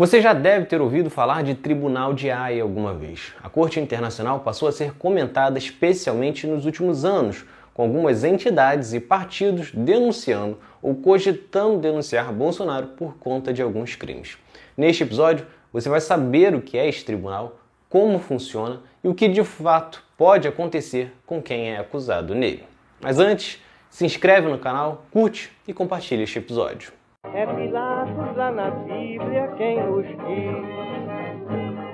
Você já deve ter ouvido falar de Tribunal de Haia alguma vez. A Corte Internacional passou a ser comentada especialmente nos últimos anos, com algumas entidades e partidos denunciando ou cogitando denunciar Bolsonaro por conta de alguns crimes. Neste episódio, você vai saber o que é este tribunal, como funciona e o que de fato pode acontecer com quem é acusado nele. Mas antes, se inscreve no canal, curte e compartilha este episódio. É Pilatos lá na Bíblia quem nos diz.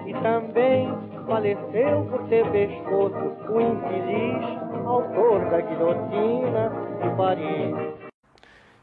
E também faleceu por ter pescoço o infeliz autor da guilhotina de Paris.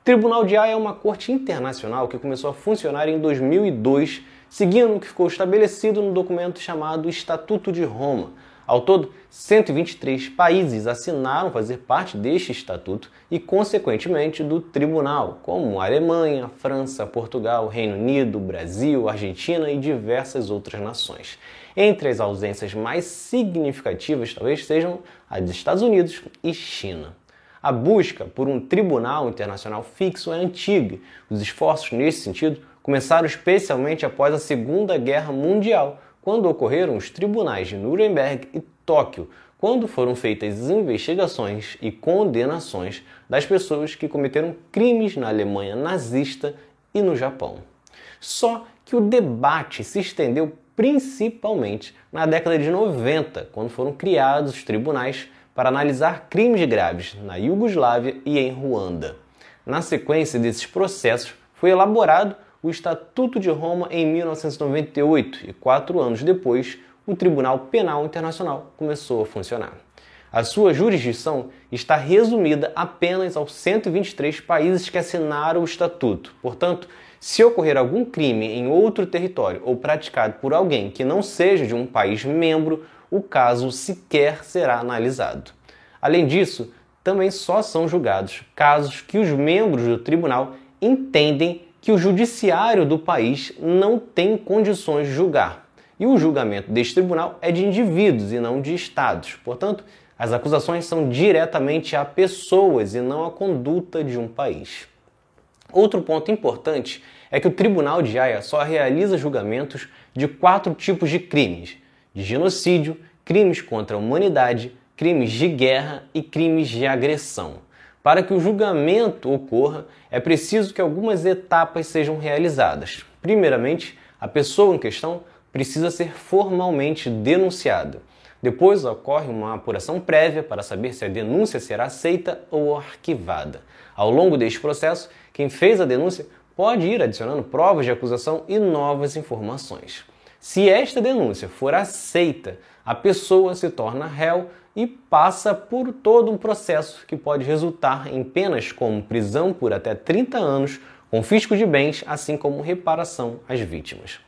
Tribunal de Haia é uma corte internacional que começou a funcionar em 2002, seguindo o que ficou estabelecido no documento chamado Estatuto de Roma, ao todo, 123 países assinaram fazer parte deste estatuto e, consequentemente, do tribunal, como Alemanha, França, Portugal, Reino Unido, Brasil, Argentina e diversas outras nações. Entre as ausências mais significativas, talvez sejam a dos Estados Unidos e China. A busca por um tribunal internacional fixo é antiga. Os esforços nesse sentido começaram especialmente após a Segunda Guerra Mundial, quando ocorreram os tribunais de Nuremberg e Tóquio, quando foram feitas investigações e condenações das pessoas que cometeram crimes na Alemanha nazista e no Japão. Só que o debate se estendeu principalmente na década de 90, quando foram criados os tribunais para analisar crimes graves na Iugoslávia e em Ruanda. Na sequência desses processos, foi elaborado o Estatuto de Roma em 1998 e quatro anos depois, o Tribunal Penal Internacional começou a funcionar. A sua jurisdição está resumida apenas aos 123 países que assinaram o Estatuto. Portanto, se ocorrer algum crime em outro território ou praticado por alguém que não seja de um país membro, o caso sequer será analisado. Além disso, também só são julgados casos que os membros do tribunal entendem que o judiciário do país não tem condições de julgar. E o julgamento deste tribunal é de indivíduos e não de estados. Portanto, as acusações são diretamente a pessoas e não a conduta de um país. Outro ponto importante é que o Tribunal de Haia só realiza julgamentos de quatro tipos de crimes: de genocídio, crimes contra a humanidade, crimes de guerra e crimes de agressão. Para que o julgamento ocorra, é preciso que algumas etapas sejam realizadas. Primeiramente, a pessoa em questão precisa ser formalmente denunciada. Depois ocorre uma apuração prévia para saber se a denúncia será aceita ou arquivada. Ao longo deste processo, quem fez a denúncia pode ir adicionando provas de acusação e novas informações. Se esta denúncia for aceita, a pessoa se torna réu e passa por todo um processo que pode resultar em penas como prisão por até 30 anos, confisco de bens, assim como reparação às vítimas.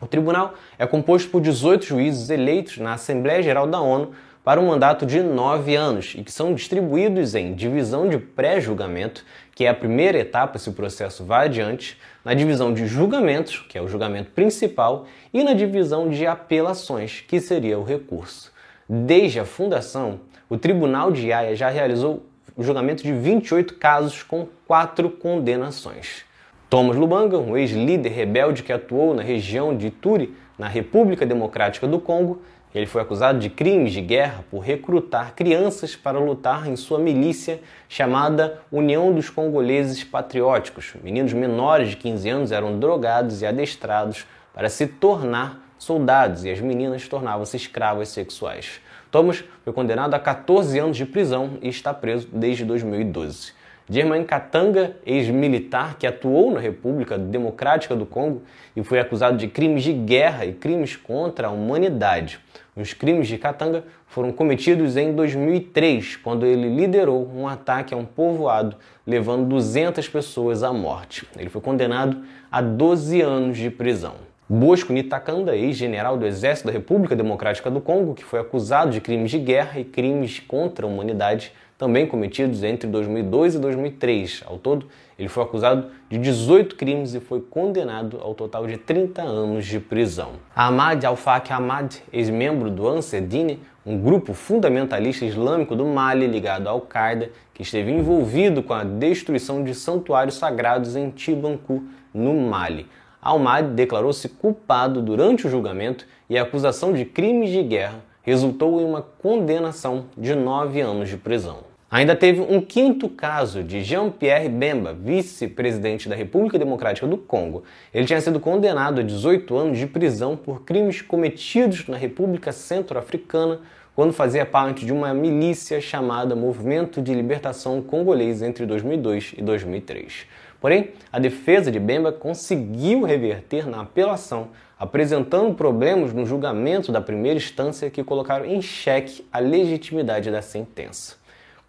O tribunal é composto por 18 juízes eleitos na Assembleia Geral da ONU para um mandato de nove anos e que são distribuídos em divisão de pré-julgamento, que é a primeira etapa se o processo vai adiante, na divisão de julgamentos, que é o julgamento principal, e na divisão de apelações, que seria o recurso. Desde a fundação, o Tribunal de Haia já realizou o julgamento de 28 casos com quatro condenações. Thomas Lubanga, um ex-líder rebelde que atuou na região de Ituri, na República Democrática do Congo, ele foi acusado de crimes de guerra por recrutar crianças para lutar em sua milícia chamada União dos Congoleses Patrióticos. Meninos menores de 15 anos eram drogados e adestrados para se tornar soldados e as meninas tornavam-se escravas sexuais. Thomas foi condenado a 14 anos de prisão e está preso desde 2012. Germain Katanga, ex-militar que atuou na República Democrática do Congo e foi acusado de crimes de guerra e crimes contra a humanidade. Os crimes de Katanga foram cometidos em 2003, quando ele liderou um ataque a um povoado, levando 200 pessoas à morte. Ele foi condenado a 12 anos de prisão. Bosco Nitakanda, ex-general do Exército da República Democrática do Congo, que foi acusado de crimes de guerra e crimes contra a humanidade, também cometidos entre 2002 e 2003. Ao todo, ele foi acusado de 18 crimes e foi condenado ao total de 30 anos de prisão. Ahmad Al-Faq Ahmad, ex-membro do Ansar Dine, um grupo fundamentalista islâmico do Mali ligado à Al-Qaeda, que esteve envolvido com a destruição de santuários sagrados em Tibancu, no Mali. Al-Mahdi declarou-se culpado durante o julgamento e a acusação de crimes de guerra resultou em uma condenação de nove anos de prisão. Ainda teve um quinto caso de Jean-Pierre Bemba, vice-presidente da República Democrática do Congo. Ele tinha sido condenado a 18 anos de prisão por crimes cometidos na República Centro-Africana quando fazia parte de uma milícia chamada Movimento de Libertação Congolês entre 2002 e 2003. Porém, a defesa de Bemba conseguiu reverter na apelação, apresentando problemas no julgamento da primeira instância que colocaram em xeque a legitimidade da sentença.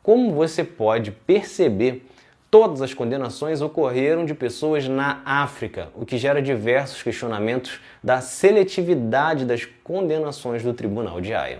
Como você pode perceber, todas as condenações ocorreram de pessoas na África, o que gera diversos questionamentos da seletividade das condenações do Tribunal de Haia.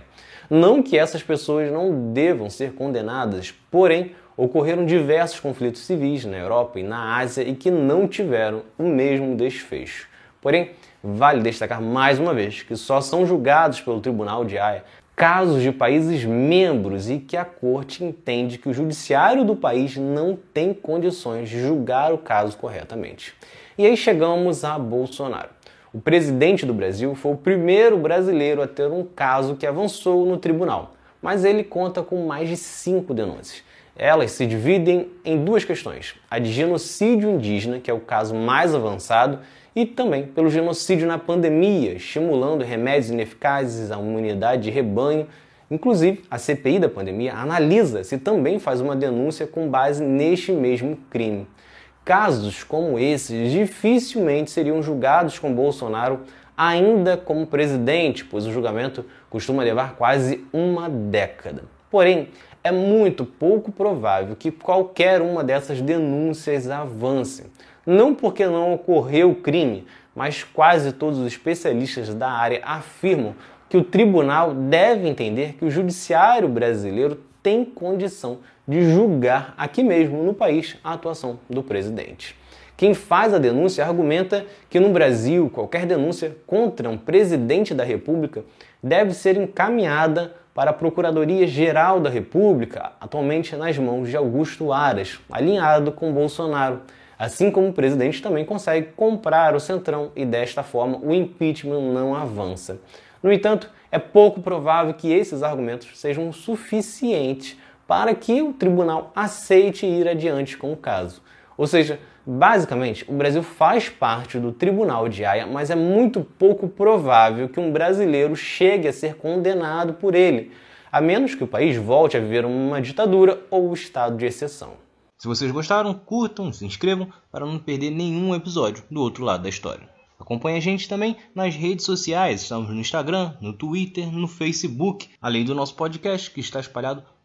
Não que essas pessoas não devam ser condenadas, porém, ocorreram diversos conflitos civis na Europa e na Ásia e que não tiveram o mesmo desfecho. Porém, vale destacar mais uma vez que só são julgados pelo Tribunal de Haia casos de países membros e que a corte entende que o judiciário do país não tem condições de julgar o caso corretamente. E aí chegamos a Bolsonaro. O presidente do Brasil foi o primeiro brasileiro a ter um caso que avançou no tribunal, mas ele conta com mais de cinco denúncias. Elas se dividem em duas questões: a de genocídio indígena, que é o caso mais avançado, e também pelo genocídio na pandemia, estimulando remédios ineficazes à imunidade de rebanho. Inclusive, a CPI da pandemia analisa se também faz uma denúncia com base neste mesmo crime. Casos como esses dificilmente seriam julgados com Bolsonaro ainda como presidente, pois o julgamento costuma levar quase uma década. Porém, é muito pouco provável que qualquer uma dessas denúncias avance. Não porque não ocorreu crime, mas quase todos os especialistas da área afirmam que o tribunal deve entender que o judiciário brasileiro tem condição de julgar aqui mesmo no país a atuação do presidente. Quem faz a denúncia argumenta que no Brasil qualquer denúncia contra um presidente da República deve ser encaminhada para a Procuradoria Geral da República, atualmente nas mãos de Augusto Aras, alinhado com Bolsonaro Assim como o presidente também consegue comprar o Centrão e desta forma o impeachment não avança. No entanto, é pouco provável que esses argumentos sejam suficientes para que o tribunal aceite ir adiante com o caso. Ou seja, basicamente, o Brasil faz parte do Tribunal de Haia, mas é muito pouco provável que um brasileiro chegue a ser condenado por ele, a menos que o país volte a viver uma ditadura ou estado de exceção. Se vocês gostaram, curtam, se inscrevam para não perder nenhum episódio do outro lado da história. Acompanhe a gente também nas redes sociais, estamos no Instagram, no Twitter, no Facebook, além do nosso podcast que está espalhado